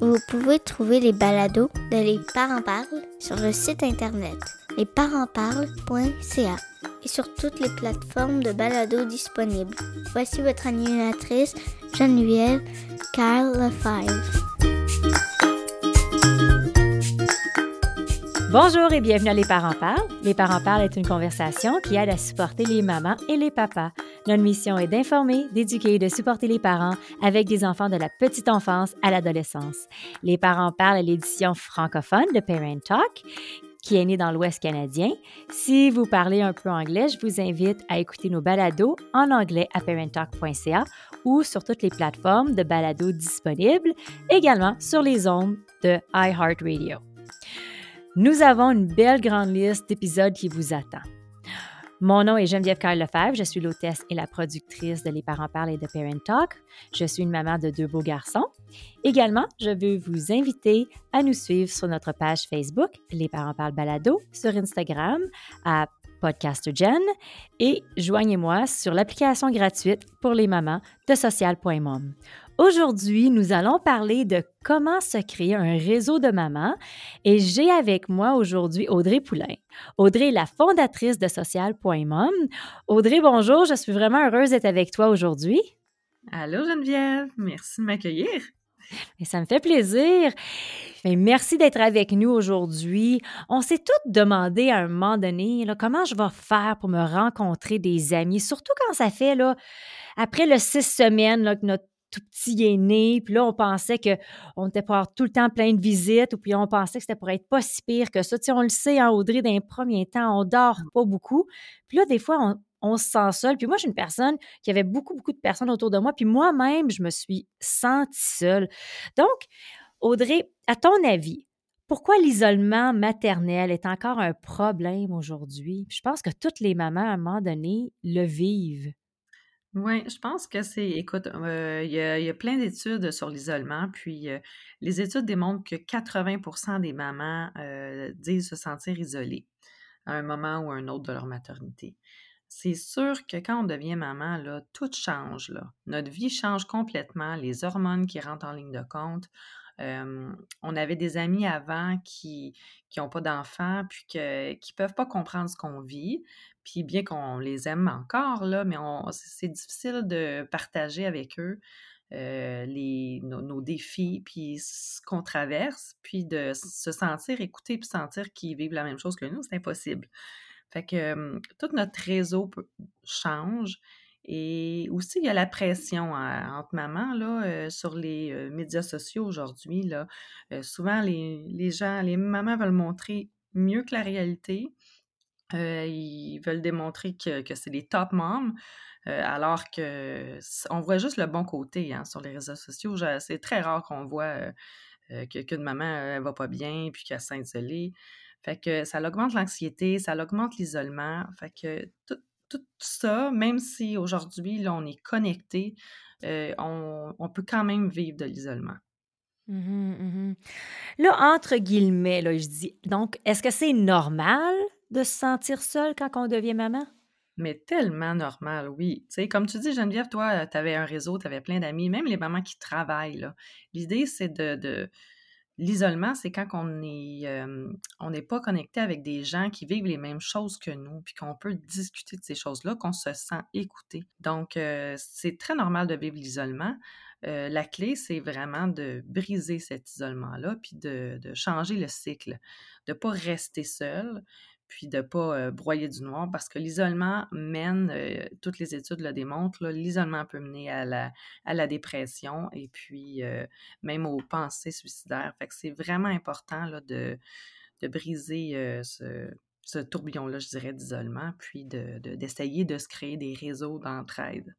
Vous pouvez trouver les balados de Les Parents Parlent sur le site internet lesparentsparlent.ca et sur toutes les plateformes de balados disponibles. Voici votre animatrice Geneviève Carl Lefebvre. Bonjour et bienvenue à Les Parents Parlent. Les Parents Parlent est une conversation qui aide à supporter les mamans et les papas. Notre mission est d'informer, d'éduquer et de supporter les parents avec des enfants de la petite enfance à l'adolescence. Les Parents Parlent est l'édition francophone de Parent Talk qui est né dans l'Ouest canadien. Si vous parlez un peu anglais, je vous invite à écouter nos balados en anglais à parenttalk.ca ou sur toutes les plateformes de balados disponibles, également sur les ondes de iHeartRadio. Nous avons une belle grande liste d'épisodes qui vous attend. Mon nom est Geneviève Carl Lefebvre, je suis l'hôtesse et la productrice de Les parents parlent et de Parent Talk. Je suis une maman de deux beaux garçons. Également, je veux vous inviter à nous suivre sur notre page Facebook, Les parents parlent balado, sur Instagram à Podcaster et joignez-moi sur l'application gratuite pour les mamans de social.mom. Aujourd'hui, nous allons parler de comment se créer un réseau de mamans et j'ai avec moi aujourd'hui Audrey Poulain. Audrey est la fondatrice de social.mom. Audrey, bonjour, je suis vraiment heureuse d'être avec toi aujourd'hui. Allô Geneviève, merci de m'accueillir. ça me fait plaisir. merci d'être avec nous aujourd'hui. On s'est toutes demandé à un moment donné comment je vais faire pour me rencontrer des amis, surtout quand ça fait là, après le six semaines là, que notre tout petit est né, puis là, on pensait qu'on était pour avoir tout le temps plein de visites, ou puis on pensait que c'était pour être pas si pire que ça. Tu sais, on le sait, en hein, Audrey, d'un premier temps, on dort mmh. pas beaucoup. Puis là, des fois, on, se sent seul. Puis moi, je suis une personne qui avait beaucoup, beaucoup de personnes autour de moi, puis moi-même, je me suis sentie seule. Donc, Audrey, à ton avis, pourquoi l'isolement maternel est encore un problème aujourd'hui? Je pense que toutes les mamans, à un moment donné, le vivent. Oui, je pense que c'est, écoute, euh, il y, a, plein d'études sur l'isolement, puis euh, les études démontrent que 80% des mamans euh, disent se sentir isolées à un moment ou à un autre de leur maternité. C'est sûr que quand on devient maman, là, tout change. Notre vie change complètement, les hormones qui rentrent en ligne de compte. On avait des amis avant qui n'ont pas d'enfants, puis qui ne peuvent pas comprendre ce qu'on vit. Puis bien qu'on les aime encore, là, mais c'est difficile de partager avec eux nos, défis, puis ce qu'on traverse, puis de se sentir écouté, puis sentir qu'ils vivent la même chose que nous, c'est impossible. Fait que tout notre réseau change. Et aussi, il y a la pression entre mamans là, euh, sur les euh, médias sociaux aujourd'hui. Là. souvent, les, les gens, les mamans veulent montrer mieux que la réalité. Euh, ils veulent démontrer que, que c'est des top moms, euh, alors que on voit juste le bon côté hein, sur les réseaux sociaux. C'est très rare qu'on voit euh, qu'une maman elle va pas bien puis qu'elle s'est. Fait que ça augmente l'anxiété, ça augmente l'isolement. Fait que tout, tout, ça, même si aujourd'hui là on est connecté, on, on, peut quand même vivre de l'isolement. Mmh mmh là, entre guillemets, là, je dis, donc, est-ce que c'est normal de se sentir seule quand on devient maman? Mais tellement normal, oui. Tu sais, comme tu dis, Geneviève, toi, tu avais un réseau, tu avais plein d'amis, même les mamans qui travaillent. L'idée, c'est de, L'isolement, c'est quand on est on n'est pas connecté avec des gens qui vivent les mêmes choses que nous, puis qu'on peut discuter de ces choses-là, qu'on se sent écouté. Donc, c'est très normal de vivre l'isolement. la clé, c'est vraiment de briser cet isolement-là, puis de, de, changer le cycle, de ne pas rester seul, puis de ne pas broyer du noir, parce que l'isolement mène, toutes les études le démontrent, l'isolement peut mener à la, à la dépression et puis même aux pensées suicidaires. Fait que c'est vraiment important là, de, de briser ce, ce tourbillon-là, je dirais, d'isolement, puis d'essayer de, de, se créer des réseaux d'entraide.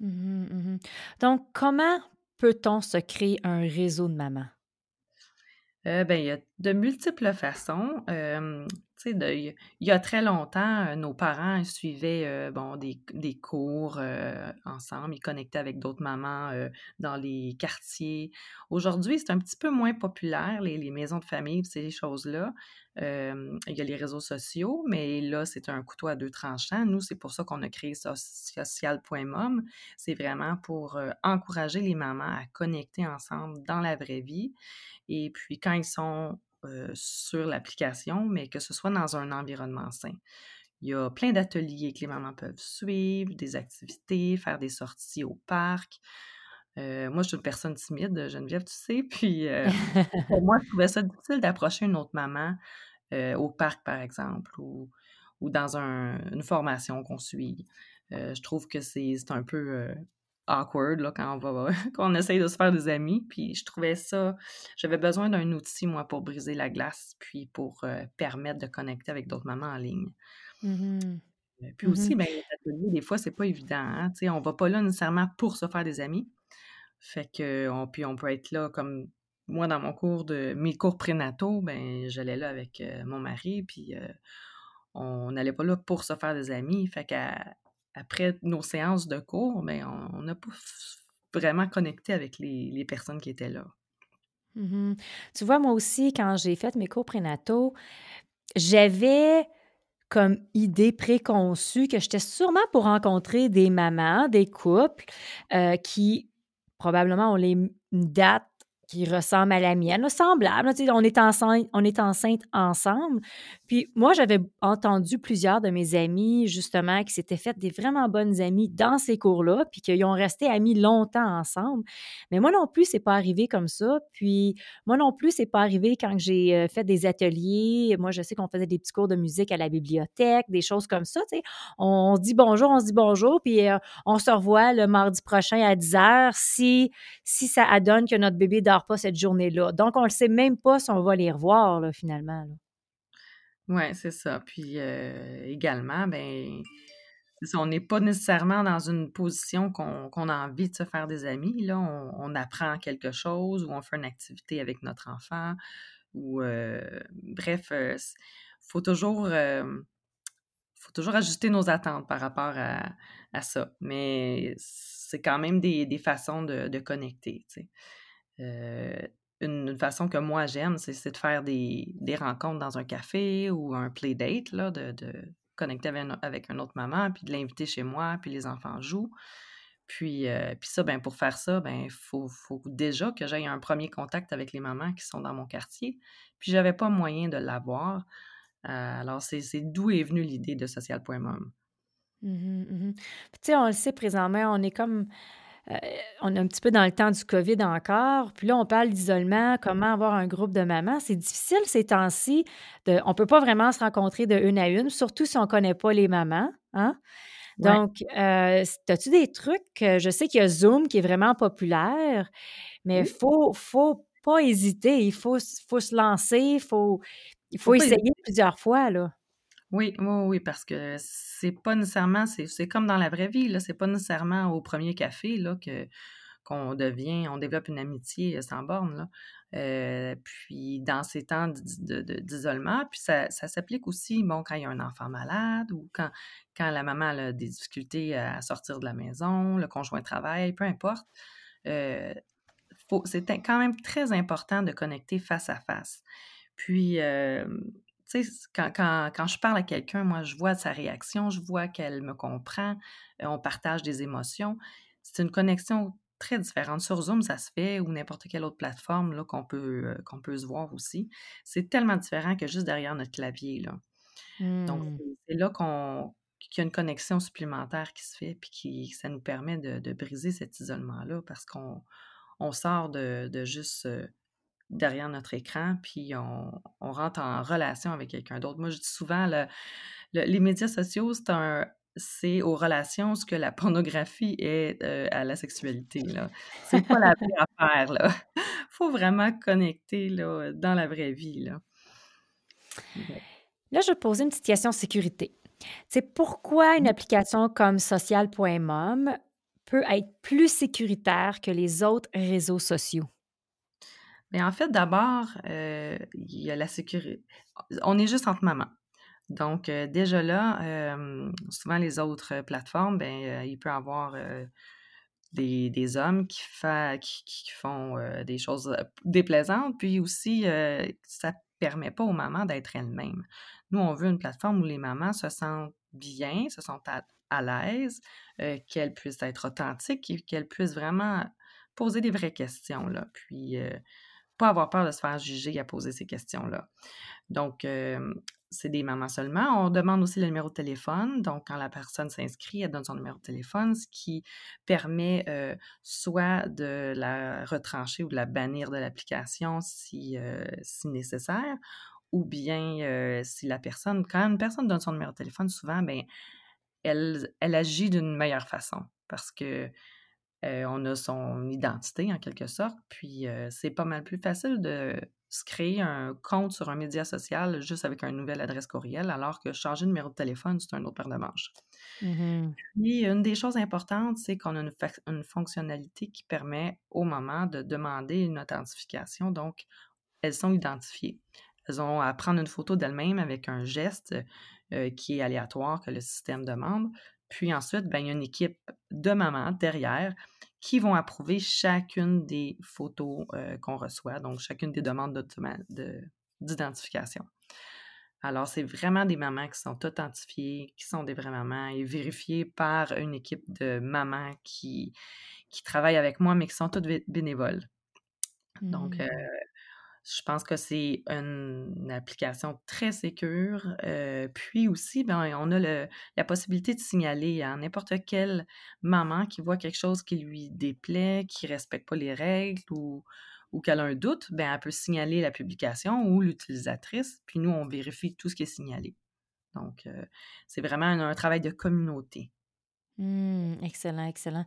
Mmh mmh Donc, comment peut-on se créer un réseau de mamans? Euh, ben, il y a de multiples façons. Euh, il y a très longtemps, euh, nos parents suivaient bon, des, cours ensemble, ils connectaient avec d'autres mamans dans les quartiers. Aujourd'hui, c'est un petit peu moins populaire, les, les maisons de famille, ces choses-là. il y a les réseaux sociaux, mais là, c'est un couteau à deux tranchants. Nous, c'est pour ça qu'on a créé social.mom. C'est vraiment pour encourager les mamans à connecter ensemble dans la vraie vie. Et puis, quand ils sont sur l'application, mais que ce soit dans un environnement sain. Il y a plein d'ateliers que les mamans peuvent suivre, des activités, faire des sorties au parc. moi, je suis une personne timide, Geneviève, tu sais. Puis, pour moi, je trouvais ça difficile d'approcher une autre maman au parc, par exemple, ou, ou dans une formation qu'on suit. je trouve que c'est un peu awkward là, quand on va quand on essaye de se faire des amis. Puis je trouvais ça, j'avais besoin d'un outil, moi, pour briser la glace, puis pour euh, permettre de connecter avec d'autres mamans en ligne. Mmh euh, puis aussi, mmh ben, les ateliers, des fois, c'est pas évident. Hein? on va pas là nécessairement pour se faire des amis. Fait que on, puis on peut être là comme moi dans mon cours de mes cours prénataux, ben j'allais là avec euh, mon mari, puis on n'allait pas là pour se faire des amis. Fait après nos séances de cours, mais ben, on n'a pas vraiment connecté avec les, personnes qui étaient là. Mmh tu vois, moi aussi, quand j'ai fait mes cours prénataux, j'avais comme idée préconçue que j'étais sûrement pour rencontrer des mamans, des couples euh, qui probablement ont les dates qui ressemble à la mienne, semblable. on, est enceinte, on est enceinte ensemble. Puis moi, j'avais entendu plusieurs de mes amis, justement, qui s'étaient fait des vraiment bonnes amies dans ces cours-là, puis qu'ils ont resté amis longtemps ensemble. Mais moi non plus, c'est pas arrivé comme ça. Puis moi non plus, c'est pas arrivé quand j'ai euh, fait des ateliers. Moi, je sais qu'on faisait des petits cours de musique à la bibliothèque, des choses comme ça. On, se dit bonjour, on se dit bonjour, puis euh, on se revoit le mardi prochain à 10 h si, si ça adonne que notre bébé dort pas cette journée-là. Donc, on ne sait même pas si on va les revoir, là, finalement. Oui, c'est ça. Puis euh, également, ben, on n'est pas nécessairement dans une position qu'on a envie de se faire des amis. Là, on, apprend quelque chose ou on fait une activité avec notre enfant. Ou euh, bref, il euh, faut toujours ajuster nos attentes par rapport à, ça. Mais c'est quand même des, façons de, connecter. Euh, une, façon que moi j'aime, c'est de faire des, rencontres dans un café ou un playdate, là, de, connecter avec, une autre maman, puis de l'inviter chez moi, puis les enfants jouent. Puis, euh, puis ça, ben, pour faire ça, ben, il faut, déjà que j'aie un premier contact avec les mamans qui sont dans mon quartier. Puis j'avais pas moyen de l'avoir. Euh, alors, c'est d'où est venue l'idée de social.mom. Mmh mmh tu sais, on le sait présentement, on est comme euh, on est un petit peu dans le temps du COVID encore. Puis là, on parle d'isolement, comment avoir un groupe de mamans. C'est difficile ces temps-ci. on ne peut pas vraiment se rencontrer de une à une, surtout si on ne connaît pas les mamans. Hein? Donc, euh, as-tu des trucs? Je sais qu'il y a Zoom qui est vraiment populaire, mais il ne faut, faut pas hésiter. Il faut, faut se lancer. Il faut, il faut, essayer plusieurs fois. Là. Oui, oui, oui, parce que c'est pas nécessairement, c'est comme dans la vraie vie, là, c'est pas nécessairement au premier café là, que qu'on devient, on développe une amitié sans borne. Là. Euh, puis dans ces temps d'isolement, puis ça, s'applique aussi bon, quand il y a un enfant malade ou quand, quand la maman a des difficultés à sortir de la maison, le conjoint travaille, peu importe. Euh, c'est quand même très important de connecter face à face. Puis, euh, tu sais, quand, quand, je parle à quelqu'un, moi, je vois sa réaction, je vois qu'elle me comprend, on partage des émotions. C'est une connexion très différente. Sur Zoom, ça se fait, ou n'importe quelle autre plateforme là, qu'on, peut, euh, qu'on peut se voir aussi. C'est tellement différent que juste derrière notre clavier. Là. Donc, mmh. c'est là qu'on, qu'il y a une connexion supplémentaire qui se fait, puis qui, ça nous permet de, briser cet isolement-là, parce qu'on on sort de, de juste euh, derrière notre écran, puis on, rentre en relation avec quelqu'un d'autre. Moi, je dis souvent, le, les médias sociaux, c'est un c'est aux relations ce que la pornographie est euh, à la sexualité. C'est pas la vraie affaire. Là. faut vraiment connecter là, dans la vraie vie. Là. là, je vais poser une petite question sécurité. C'est pourquoi une mmh. application comme social.mom peut être plus sécuritaire que les autres réseaux sociaux? Mais en fait, d'abord, euh, il y a la sécurité. On est juste entre mamans. Donc, euh, déjà là, euh, souvent les autres plateformes, ben, il peut y avoir des, des, hommes qui, font des choses déplaisantes, puis aussi, ça permet pas aux mamans d'être elles-mêmes. Nous, on veut une plateforme où les mamans se sentent bien, se sentent à, l'aise, qu'elles puissent être authentiques et qu'elles puissent vraiment poser des vraies questions, là. Puis, pas avoir peur de se faire juger à poser ces questions-là. Donc, c'est des mamans seulement. On demande aussi le numéro de téléphone. Donc, quand la personne s'inscrit, elle donne son numéro de téléphone, ce qui permet soit de la retrancher ou de la bannir de l'application si, si nécessaire, ou bien si la personne, quand une personne donne son numéro de téléphone, souvent, ben, elle, elle agit d'une meilleure façon parce que on a son identité en quelque sorte, puis c'est pas mal plus facile de se créer un compte sur un média social juste avec une nouvelle adresse courriel, alors que changer de numéro de téléphone, c'est un autre paire de manches. Mmh puis, une des choses importantes, c'est qu'on a une, fonctionnalité qui permet au moment de demander une authentification. Donc, elles sont identifiées. Elles ont à prendre une photo d'elles-mêmes avec un geste qui est aléatoire que le système demande. Puis ensuite, ben, il y a une équipe de mamans derrière qui vont approuver chacune des photos euh, qu'on reçoit, donc chacune des demandes d'identification. Alors, c'est vraiment des mamans qui sont authentifiées, qui sont des vraies mamans et vérifiées par une équipe de mamans qui, qui travaillent avec moi, mais qui sont toutes bénévoles. Donc, mmh. euh, je pense que c'est une application très sécure. Euh, puis aussi, ben, on a la possibilité de signaler à n'importe quelle maman qui voit quelque chose qui lui déplaît, qui ne respecte pas les règles ou, ou qu'elle a un doute, ben, elle peut signaler la publication ou l'utilisatrice. Puis nous, on vérifie tout ce qui est signalé. Donc, euh, c'est vraiment un travail de communauté. Mmh, excellent, excellent.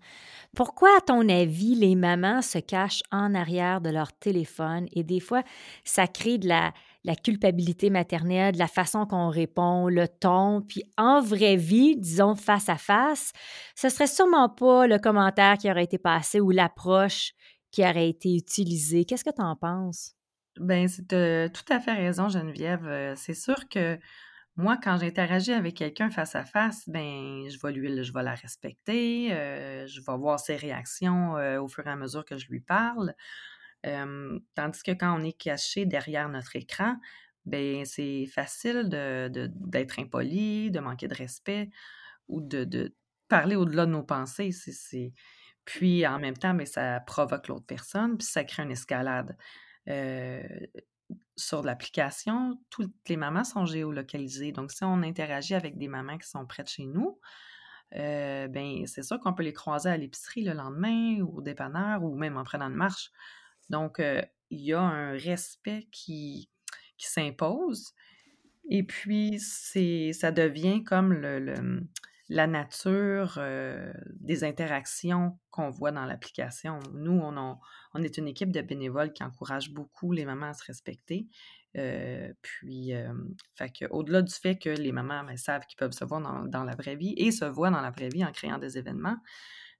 Pourquoi, à ton avis, les mamans se cachent en arrière de leur téléphone et des fois, ça crée de la, la culpabilité maternelle, de la façon qu'on répond, le ton, puis en vraie vie, disons face à face, ce serait sûrement pas le commentaire qui aurait été passé ou l'approche qui aurait été utilisée. Qu'est-ce que tu en penses? Ben, c'est tout à fait raison, Geneviève. Euh, c'est sûr que moi, quand j'interagis avec quelqu'un face à face, ben, je vais lui, je vais la respecter, euh, je vais voir ses réactions euh, au fur et à mesure que je lui parle. tandis que quand on est caché derrière notre écran, ben, c'est facile de, d'être impoli, de manquer de respect ou de, parler au-delà de nos pensées. Puis en même temps, ben, ça provoque l'autre personne, puis ça crée une escalade. Euh, sur l'application, toutes les mamans sont géolocalisées. Donc, si on interagit avec des mamans qui sont près de chez nous, euh, ben, c'est sûr qu'on peut les croiser à l'épicerie le lendemain ou au dépanneur ou même en prenant une marche. Donc, euh, il y a un respect qui, qui s'impose. Et puis, c'est, ça devient comme le, la nature euh, des interactions qu'on voit dans l'application. Nous, on, est une équipe de bénévoles qui encourage beaucoup les mamans à se respecter. Euh, puis, euh, au-delà du fait que les mamans ben, savent qu'ils peuvent se voir dans, la vraie vie et se voient dans la vraie vie en créant des événements,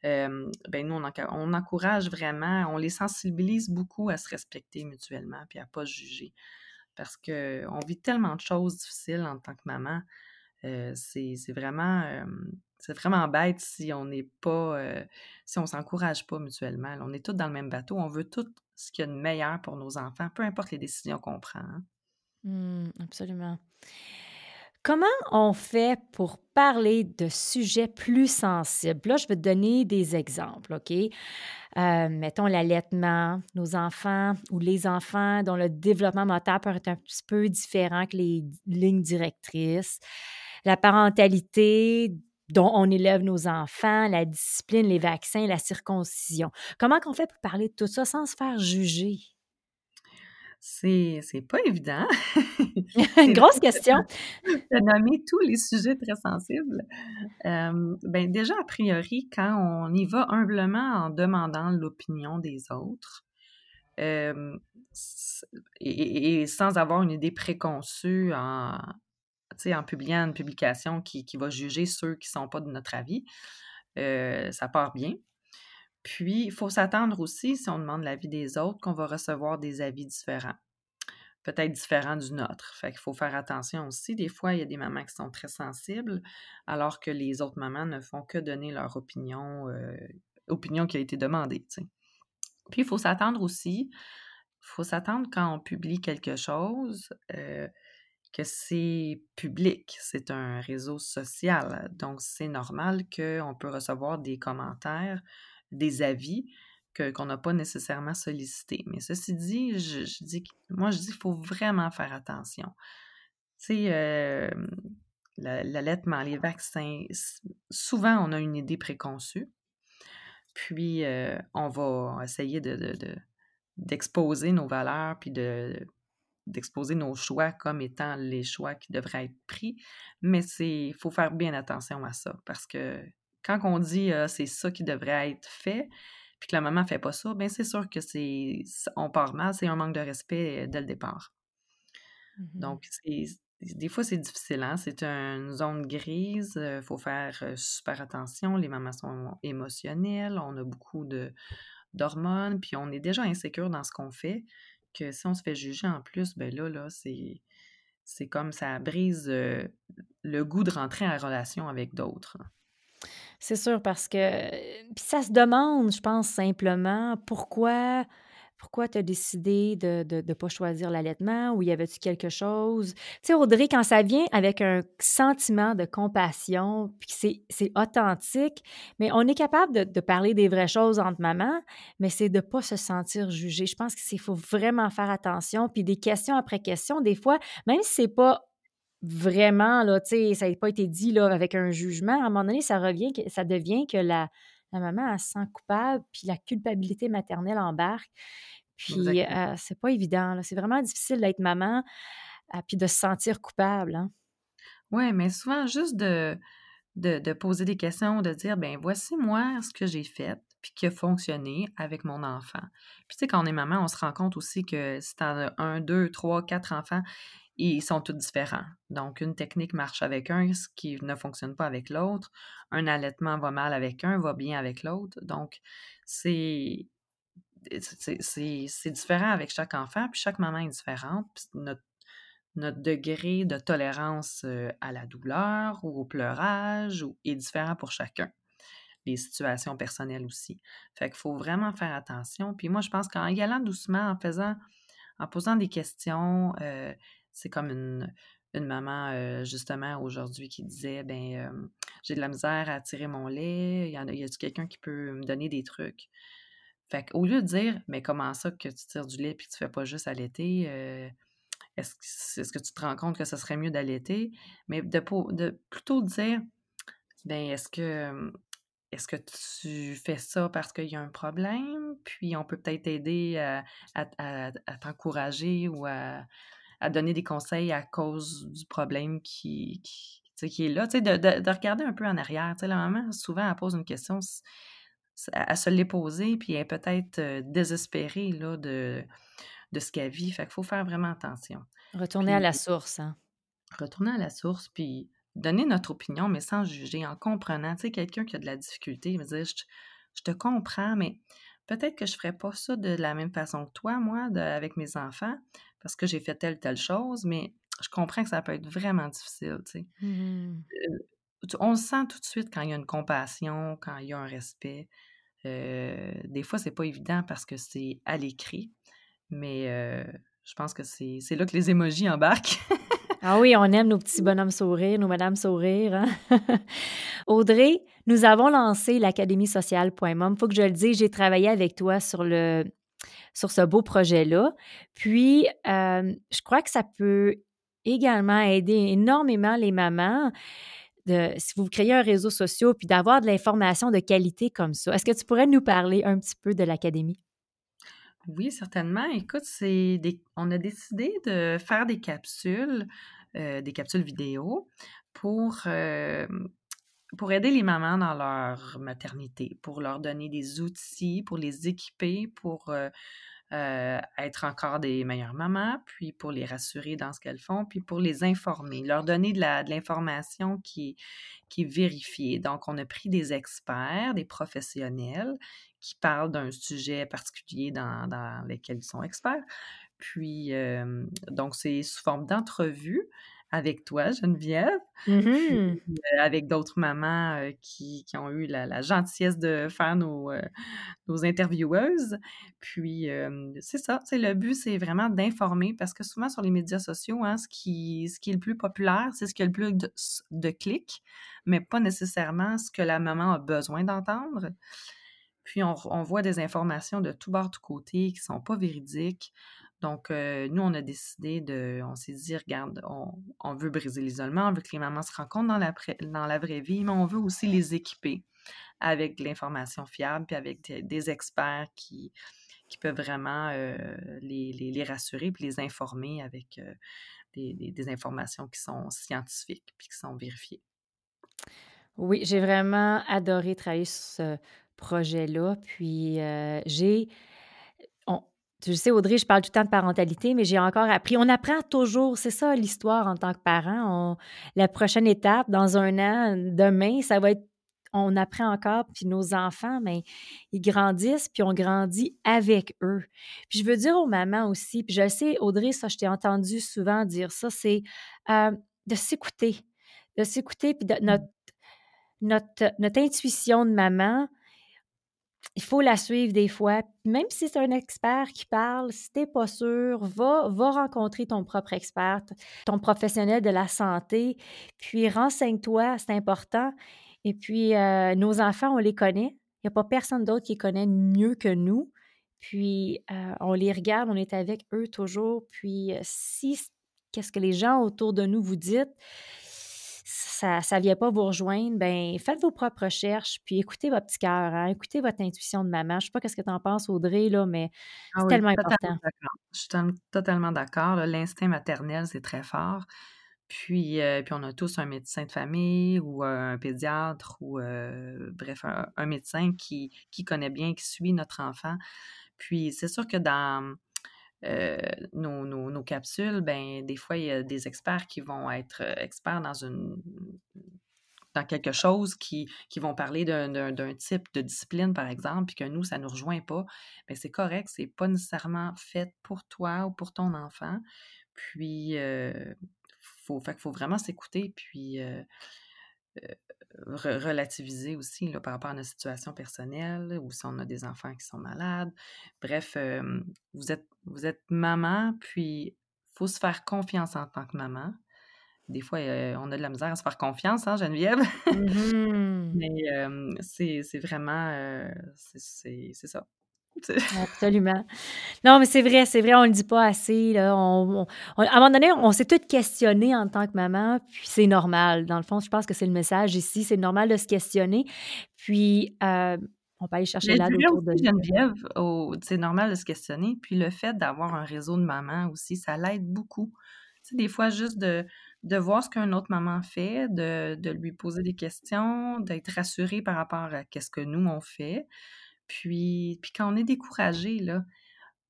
ben nous, on, encourage vraiment, on les sensibilise beaucoup à se respecter mutuellement puis à ne pas juger. Parce qu'on vit tellement de choses difficiles en tant que maman c'est vraiment, vraiment bête si on n'est pas, si on s'encourage pas mutuellement. on est tous dans le même bateau. On veut tout ce qu'il y a de meilleur pour nos enfants, peu importe les décisions qu'on prend. Hein. Mmh, absolument. Comment on fait pour parler de sujets plus sensibles? Là, je vais te donner des exemples, OK? mettons l'allaitement, nos enfants ou les enfants dont le développement moteur peut être un petit peu différent que les lignes directrices la parentalité dont on élève nos enfants, la discipline, les vaccins, la circoncision. Comment qu'on fait pour parler de tout ça sans se faire juger? C'est, pas évident. Une grosse question. De nommer tous les sujets très sensibles. Euh, ben déjà, a priori, quand on y va humblement en demandant l'opinion des autres, euh, et, sans avoir une idée préconçue en, en publiant une publication qui, va juger ceux qui ne sont pas de notre avis, ça part bien. Puis, il faut s'attendre aussi, si on demande l'avis des autres, qu'on va recevoir des avis différents peut-être différents du nôtre. Fait qu'il faut faire attention aussi. Des fois, il y a des mamans qui sont très sensibles, alors que les autres mamans ne font que donner leur opinion, opinion qui a été demandée. Puis, il faut s'attendre aussi, il faut s'attendre quand on publie quelque chose, que c'est public, c'est un réseau social. Donc, c'est normal qu'on peut recevoir des commentaires, des avis qu'on n'a pas nécessairement sollicité. Mais ceci dit, je, moi, je dis qu'il faut vraiment faire attention. Tu sais, euh, l'allaitement, les vaccins, souvent, on a une idée préconçue. Puis, on va essayer de, d'exposer nos valeurs, puis de, d'exposer nos choix comme étant les choix qui devraient être pris. Mais il faut faire bien attention à ça, parce que quand on dit euh, c'est ça qui devrait être fait, puis que la maman ne fait pas ça, bien c'est sûr que c'est on part mal, c'est un manque de respect euh, dès le départ. Mmh Donc, des fois, c'est difficile, hein? c'est une zone grise, il euh, faut faire euh, super attention, les mamans sont émotionnelles, on a beaucoup de, d'hormones, puis on est déjà insécure dans ce qu'on fait, que si on se fait juger en plus, ben là, là, c'est, comme ça brise le goût de rentrer en relation avec d'autres. C'est sûr parce que ça se demande, je pense simplement, pourquoi pourquoi tu as décidé de ne pas choisir l'allaitement ou y avait-tu quelque chose? Tu sais, Audrey, quand ça vient avec un sentiment de compassion, puis c'est authentique, mais on est capable de, de, parler des vraies choses entre mamans, mais c'est de ne pas se sentir jugé. Je pense qu'il faut vraiment faire attention, puis des questions après questions, des fois, même si c'est pas vraiment, là, tu sais, ça n'a pas été dit là, avec un jugement. À un moment donné, ça revient, ça devient que la, la maman, elle se sent coupable, puis la culpabilité maternelle embarque. Puis, euh, c'est pas évident. C'est vraiment difficile d'être maman, euh, puis de se sentir coupable. Hein. Oui, mais souvent, juste de, de, de, poser des questions, de dire, ben voici moi ce que j'ai fait, puis qui a fonctionné avec mon enfant. Puis, tu sais, quand on est maman, on se rend compte aussi que si tu as un, deux, trois, quatre enfants, ils sont tous différents. Donc, une technique marche avec un, ce qui ne fonctionne pas avec l'autre. Un allaitement va mal avec un, va bien avec l'autre. Donc, c'est différent avec chaque enfant, puis chaque maman est différente. notre, notre, degré de tolérance euh, à la douleur ou au pleurage est différent pour chacun. Les situations personnelles aussi. Fait qu'il faut vraiment faire attention. Puis moi, je pense qu'en y allant doucement, en faisant, en posant des questions, euh, c'est comme une, une maman, euh, justement, aujourd'hui qui disait ben j'ai de la misère à tirer mon lait, y, a, y a quelqu'un qui peut me donner des trucs? Fait qu'au lieu de dire mais comment ça que tu tires du lait puis tu fais pas juste allaiter, euh, est-ce que, est que tu te rends compte que ce serait mieux d'allaiter? Mais de, de plutôt dire ben est-ce que est-ce que tu fais ça parce qu'il y a un problème? Puis on peut peut-être t'aider à t'encourager ou à, à donner des conseils à cause du problème qui, qui, qui est là. De, de, de, regarder un peu en arrière. la maman, souvent, elle pose une question, elle, se l'est posée, puis elle est peut-être euh, désespérée là, de, de ce qu'elle vit. Fait qu'il faut faire vraiment attention. Retourner à la source. Hein? Retourner à la source, puis donner notre opinion, mais sans juger, en comprenant. Tu sais, quelqu'un qui a de la difficulté, il me dire, je, te comprends, mais peut-être que je ne ferais pas ça de la même façon que toi, moi, avec mes enfants parce que j'ai fait telle, telle chose, mais je comprends que ça peut être vraiment difficile, tu sais. Mmh euh, on sent tout de suite quand il y a une compassion, quand il y a un respect. Euh, des fois, c'est pas évident parce que c'est à l'écrit, mais euh, je pense que c'est là que les émojis embarquent. ah oui, on aime nos petits bonhommes sourires, nos madames sourires. Hein. Audrey, nous avons lancé l'Académie sociale.mom. Il faut que je le dise, j'ai travaillé avec toi sur le sur ce beau projet-là. Puis, je crois que ça peut également aider énormément les mamans. De, si vous créez un réseau social puis d'avoir de l'information de qualité comme ça. Est-ce que tu pourrais nous parler un petit peu de l'Académie? Oui, certainement. Écoute, c'est on a décidé de faire des capsules, des capsules vidéo pour, pour aider les mamans dans leur maternité, pour leur donner des outils, pour les équiper, pour être encore des meilleures mamans, puis pour les rassurer dans ce qu'elles font, puis pour les informer, leur donner de l'information qui, qui est vérifiée. Donc, on a pris des experts, des professionnels qui parlent d'un sujet particulier dans, dans lequel ils sont experts. Puis, donc, c'est sous forme d'entrevue avec toi, Geneviève, puis Mmh avec d'autres mamans qui, qui, ont eu la, gentillesse de faire nos, nos intervieweuses. Puis, c'est ça, le but, c'est vraiment d'informer parce que souvent sur les médias sociaux, hein, ce, qui, ce qui est le plus populaire, c'est ce qui a le plus de, de clics, mais pas nécessairement ce que la maman a besoin d'entendre. Puis, on, on, voit des informations de tout bord, tout côté qui ne sont pas véridiques. Donc, nous, on a décidé de. On s'est dit, regarde, on, veut briser l'isolement, on veut que les mamans se rencontrent dans la, dans la vraie vie, mais on veut aussi les équiper avec de l'information fiable, puis avec des, experts qui, peuvent vraiment les, les, rassurer, puis les informer avec des, des, informations qui sont scientifiques, puis qui sont vérifiées. Oui, j'ai vraiment adoré travailler sur ce projet-là. Puis, j'ai tu sais, Audrey, je parle tout le temps de parentalité, mais j'ai encore appris. On apprend toujours, c'est ça l'histoire en tant que parent. la prochaine étape, dans un an, demain, ça va être, on apprend encore, puis nos enfants, mais ils grandissent, puis on grandit avec eux. Puis je veux dire aux mamans aussi, puis je sais, Audrey, ça, je t'ai entendu souvent dire ça, c'est euh, de s'écouter, de s'écouter, puis de, notre, notre, notre intuition de maman, il faut la suivre des fois. Même si c'est un expert qui parle, si tu n'es pas sûr, va, va rencontrer ton propre expert, ton professionnel de la santé, puis renseigne-toi, c'est important. Et puis, euh, nos enfants, on les connaît. Il n'y a pas personne d'autre qui les connaît mieux que nous. Puis, euh, on les regarde, on est avec eux toujours. Puis, euh, si, qu'est-ce que les gens autour de nous vous disent, ça ne vient pas vous rejoindre, ben faites vos propres recherches, puis écoutez votre petit cœur, hein, écoutez votre intuition de maman. Je ne sais pas ce que tu en penses, Audrey, là, mais ah c'est tellement important. Je suis totalement d'accord. L'instinct maternel, c'est très fort. Puis, euh, puis on a tous un médecin de famille ou un pédiatre ou euh, bref, un, médecin qui, qui connaît bien, qui suit notre enfant. Puis c'est sûr que dans euh, nos, capsules, ben, des fois, il y a des experts qui vont être euh, experts dans une dans quelque chose qui, qui vont parler d'un type de discipline, par exemple, puis que nous, ça ne nous rejoint pas, bien, c'est correct, c'est pas nécessairement fait pour toi ou pour ton enfant. Puis, euh, faut, fait faut vraiment s'écouter, puis relativiser aussi là, par rapport à notre situation personnelle ou si on a des enfants qui sont malades. Bref, vous, êtes, vous êtes maman, puis il faut se faire confiance en tant que maman. Des fois, on a de la misère à se faire confiance, hein, Geneviève? Mmh Mais c'est vraiment, c'est ça. Absolument. Non, mais c'est vrai, c'est vrai, on le dit pas assez. Là. On, à un moment donné, on s'est toutes questionné en tant que maman, puis c'est normal. Dans le fond, je pense que c'est le message ici. C'est normal de se questionner. Puis, euh, on peut aller chercher l'aide autour de Geneviève, c'est normal de se questionner. Puis le fait d'avoir un réseau de mamans aussi, ça l'aide beaucoup. Tu sais, des fois, juste de, de voir ce qu'une autre maman fait, de, de lui poser des questions, d'être rassurée par rapport à ce que nous, on fait. Puis, puis quand on est découragé, là,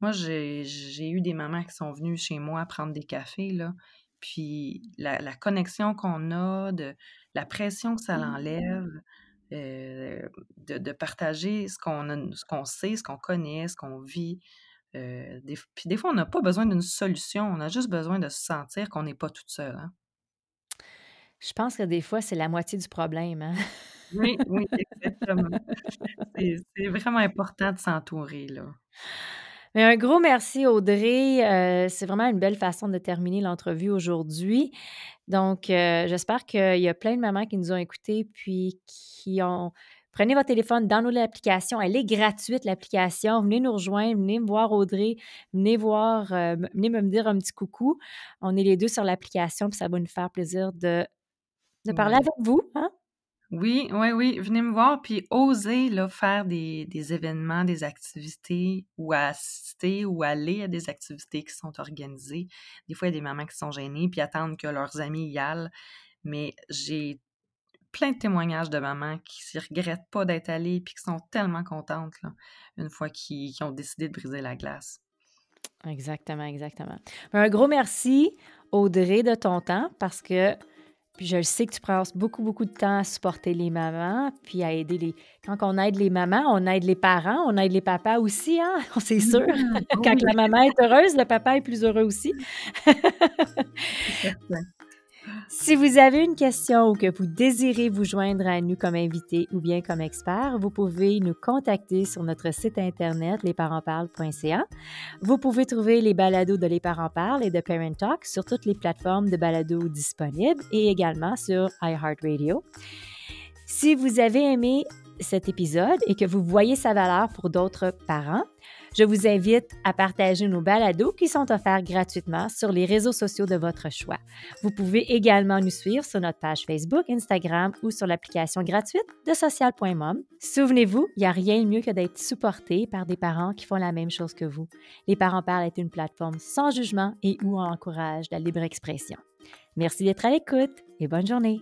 moi, j'ai eu des mamans qui sont venues chez moi prendre des cafés, là, puis la, connexion qu'on a, de la pression que ça mmh. l'enlève, euh, de, partager ce qu'on qu'on sait, ce qu'on connaît, ce qu'on vit. Euh, puis des fois, on n'a pas besoin d'une solution, on a juste besoin de se sentir qu'on n'est pas toute seule. Hein. Je pense que des fois, c'est la moitié du problème. Hein? Oui, oui, exactement. C'est vraiment important de s'entourer, là. Mais un gros merci, Audrey. Euh, c'est vraiment une belle façon de terminer l'entrevue aujourd'hui. Donc, euh, j'espère qu'il y a plein de mamans qui nous ont écoutés puis qui ont. Prenez votre téléphone, downloadez l'application. Elle est gratuite, l'application. Venez nous rejoindre, venez me voir, Audrey. Venez voir, euh, venez me dire un petit coucou. On est les deux sur l'application, puis ça va nous faire plaisir de, de parler avec vous. Hein? Oui, oui, oui. Venez me voir, puis osez là, faire des, des événements, des activités, ou assister ou aller à des activités qui sont organisées. Des fois, il y a des mamans qui sont gênées, puis attendent que leurs amis y aillent. Mais j'ai plein de témoignages de mamans qui ne regrettent pas d'être allées, puis qui sont tellement contentes là, une fois qu'ils ont décidé de briser la glace. Exactement, exactement. Un gros merci, Audrey, de ton temps parce que puis je sais que tu prends beaucoup, beaucoup de temps à supporter les mamans, puis à aider les. Quand on aide les mamans, on aide les parents, on aide les papas aussi, hein? C'est sûr. Quand la maman est heureuse, le papa est plus heureux aussi. Si vous avez une question ou que vous désirez vous joindre à nous comme invité ou bien comme expert, vous pouvez nous contacter sur notre site internet lesparentsparlent.ca. Vous pouvez trouver les balados de Les Parents Parlent et de Parent Talk sur toutes les plateformes de balados disponibles et également sur iHeartRadio. Si vous avez aimé cet épisode et que vous voyez sa valeur pour d'autres parents, je vous invite à partager nos balados qui sont offerts gratuitement sur les réseaux sociaux de votre choix. Vous pouvez également nous suivre sur notre page Facebook, Instagram ou sur l'application gratuite de social.mom. Souvenez-vous, il n'y a rien de mieux que d'être supporté par des parents qui font la même chose que vous. Les Parents Parlent est une plateforme sans jugement et où on encourage la libre expression. Merci d'être à l'écoute et bonne journée.